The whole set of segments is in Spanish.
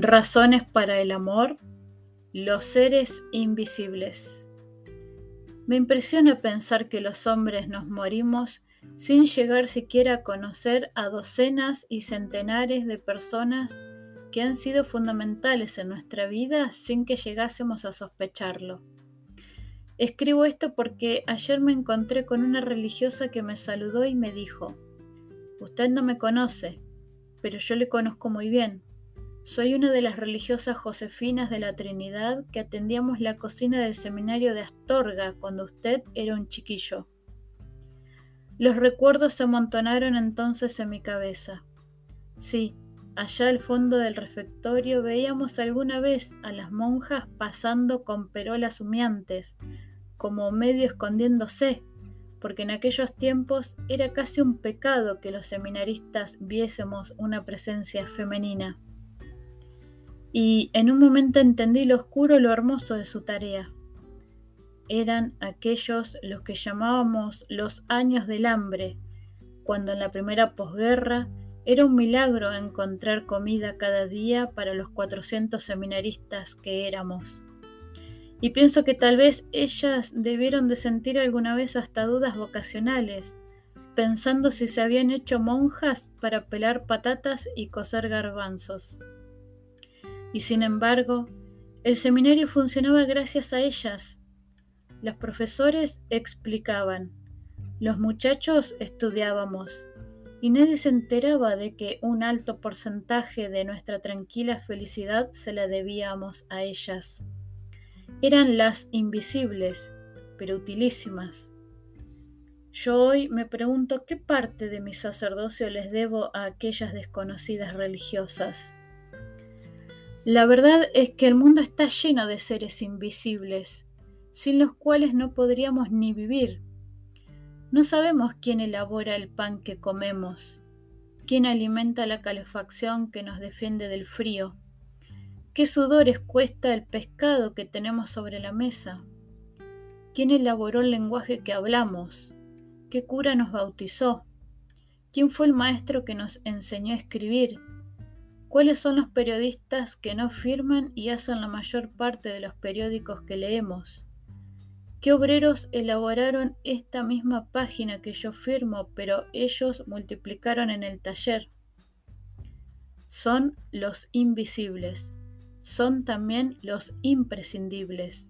Razones para el amor, los seres invisibles. Me impresiona pensar que los hombres nos morimos sin llegar siquiera a conocer a docenas y centenares de personas que han sido fundamentales en nuestra vida sin que llegásemos a sospecharlo. Escribo esto porque ayer me encontré con una religiosa que me saludó y me dijo, Usted no me conoce, pero yo le conozco muy bien. Soy una de las religiosas josefinas de la Trinidad que atendíamos la cocina del seminario de Astorga cuando usted era un chiquillo. Los recuerdos se amontonaron entonces en mi cabeza. Sí, allá al fondo del refectorio veíamos alguna vez a las monjas pasando con perolas humeantes, como medio escondiéndose, porque en aquellos tiempos era casi un pecado que los seminaristas viésemos una presencia femenina. Y en un momento entendí lo oscuro y lo hermoso de su tarea. Eran aquellos los que llamábamos los años del hambre, cuando en la primera posguerra era un milagro encontrar comida cada día para los 400 seminaristas que éramos. Y pienso que tal vez ellas debieron de sentir alguna vez hasta dudas vocacionales, pensando si se habían hecho monjas para pelar patatas y coser garbanzos. Y sin embargo, el seminario funcionaba gracias a ellas. Los profesores explicaban, los muchachos estudiábamos, y nadie se enteraba de que un alto porcentaje de nuestra tranquila felicidad se la debíamos a ellas. Eran las invisibles, pero utilísimas. Yo hoy me pregunto qué parte de mi sacerdocio les debo a aquellas desconocidas religiosas. La verdad es que el mundo está lleno de seres invisibles, sin los cuales no podríamos ni vivir. No sabemos quién elabora el pan que comemos, quién alimenta la calefacción que nos defiende del frío ¿Qué sudores cuesta el pescado que tenemos sobre la mesa? ¿Quién elaboró el lenguaje que hablamos? ¿Qué cura nos bautizó? ¿Quién fue el maestro que nos enseñó a escribir? ¿Cuáles son los periodistas que no firman y hacen la mayor parte de los periódicos que leemos? ¿Qué obreros elaboraron esta misma página que yo firmo, pero ellos multiplicaron en el taller? Son los invisibles son también los imprescindibles.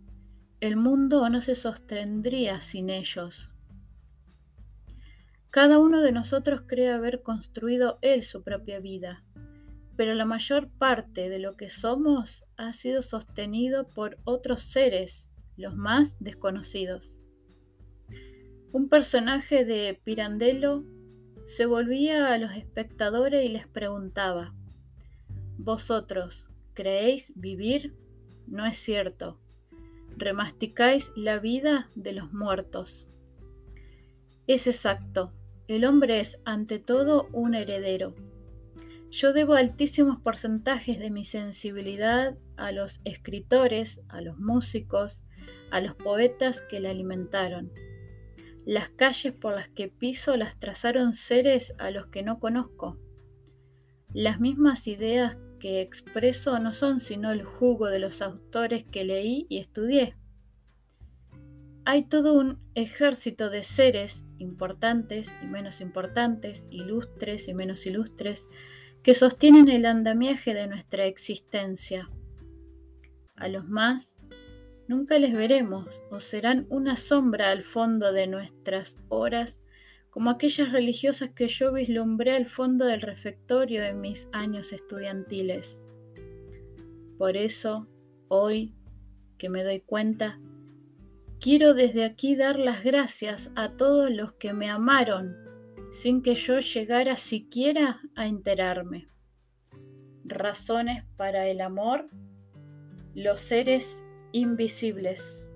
El mundo no se sostendría sin ellos. Cada uno de nosotros cree haber construido él su propia vida, pero la mayor parte de lo que somos ha sido sostenido por otros seres, los más desconocidos. Un personaje de Pirandello se volvía a los espectadores y les preguntaba, Vosotros, ¿Creéis vivir? No es cierto. Remasticáis la vida de los muertos. Es exacto. El hombre es ante todo un heredero. Yo debo altísimos porcentajes de mi sensibilidad a los escritores, a los músicos, a los poetas que la alimentaron. Las calles por las que piso las trazaron seres a los que no conozco. Las mismas ideas que expreso no son sino el jugo de los autores que leí y estudié. Hay todo un ejército de seres importantes y menos importantes, ilustres y menos ilustres, que sostienen el andamiaje de nuestra existencia. A los más nunca les veremos o serán una sombra al fondo de nuestras horas como aquellas religiosas que yo vislumbré al fondo del refectorio en mis años estudiantiles. Por eso, hoy que me doy cuenta, quiero desde aquí dar las gracias a todos los que me amaron sin que yo llegara siquiera a enterarme. Razones para el amor, los seres invisibles.